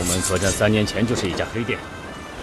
龙门客栈三年前就是一家黑店，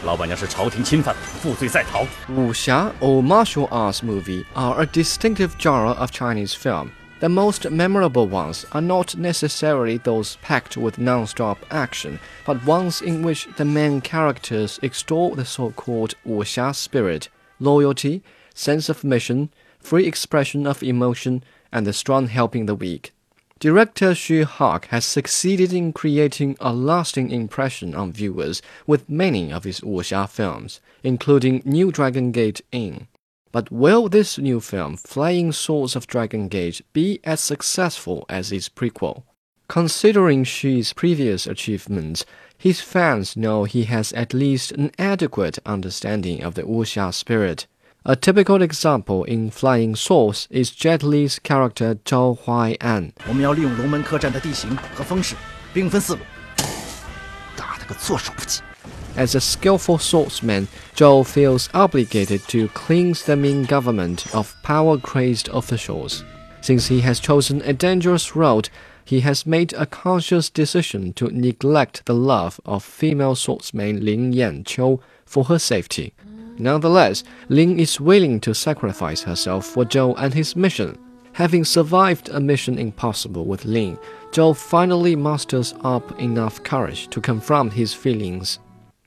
老板娘是朝廷钦犯，负罪在逃。Wuxia or martial arts movie are a distinctive genre of Chinese film. The most memorable ones are not necessarily those packed with non-stop action, but ones in which the main characters extol the so-called wuxia spirit, loyalty, sense of mission, free expression of emotion, and the strong helping the weak. Director Xu Hak has succeeded in creating a lasting impression on viewers with many of his wuxia films, including New Dragon Gate Inn. But will this new film, Flying Swords of Dragon Gate, be as successful as its prequel? Considering Xu's previous achievements, his fans know he has at least an adequate understanding of the wuxia spirit. A typical example in flying Swords is Jet Li's character Zhao Huai'an. 我们要利用龙门客栈的地形和风势，兵分四路，打他个措手不及。As a skillful swordsman, Zhou feels obligated to cleanse the Ming government of power-crazed officials. Since he has chosen a dangerous road, he has made a conscious decision to neglect the love of female swordsman Ling Yanqiu for her safety. Nonetheless, Lin is willing to sacrifice herself for Zhou and his mission. Having survived a mission impossible with Lin, Zhou finally musters up enough courage to confront his feelings.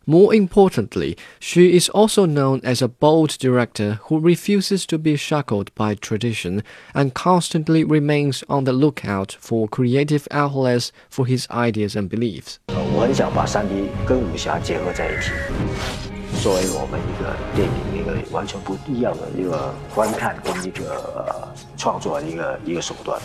More importantly, she is also known as a bold director who refuses to be shackled by tradition and constantly remains on the lookout for creative outlets for his ideas and beliefs. 我很想把三 D 跟武侠结合在一起， 作为我们一个电影一个完全不一样的一个观看跟一个创作的一个一个手段。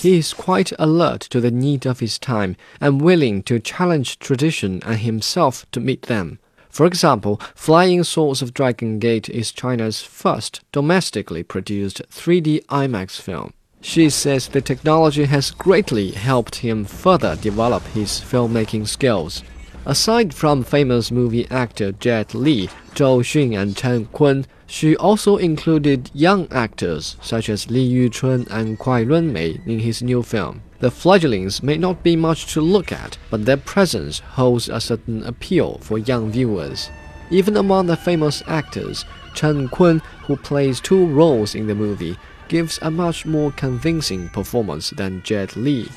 he is quite alert to the need of his time and willing to challenge tradition and himself to meet them. For example, Flying Swords of Dragon Gate is China's first domestically produced 3D IMAX film. She says the technology has greatly helped him further develop his filmmaking skills. Aside from famous movie actor Jet Li, Zhou Xun, and Chen Kun, she also included young actors such as Li Yuchun and Kuai Lunmei in his new film. The fledglings may not be much to look at, but their presence holds a certain appeal for young viewers. Even among the famous actors, Chen Kun, who plays two roles in the movie, gives a much more convincing performance than Jet Li.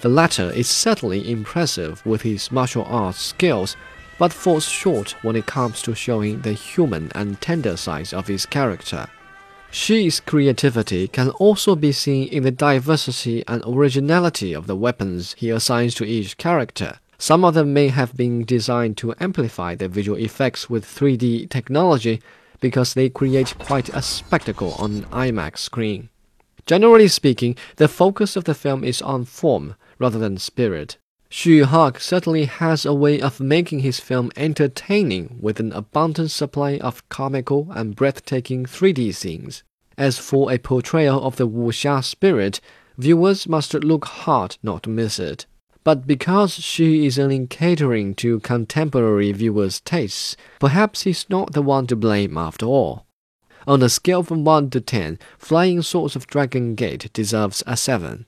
The latter is certainly impressive with his martial arts skills, but falls short when it comes to showing the human and tender sides of his character. Xi's creativity can also be seen in the diversity and originality of the weapons he assigns to each character. Some of them may have been designed to amplify the visual effects with 3D technology because they create quite a spectacle on an IMAX screen. Generally speaking, the focus of the film is on form rather than spirit. Xu Hak certainly has a way of making his film entertaining with an abundant supply of comical and breathtaking 3D scenes. As for a portrayal of the wuxia spirit, viewers must look hard not to miss it. But because she is only catering to contemporary viewers' tastes, perhaps he's not the one to blame after all. On a scale from 1 to 10, Flying Swords of Dragon Gate deserves a 7.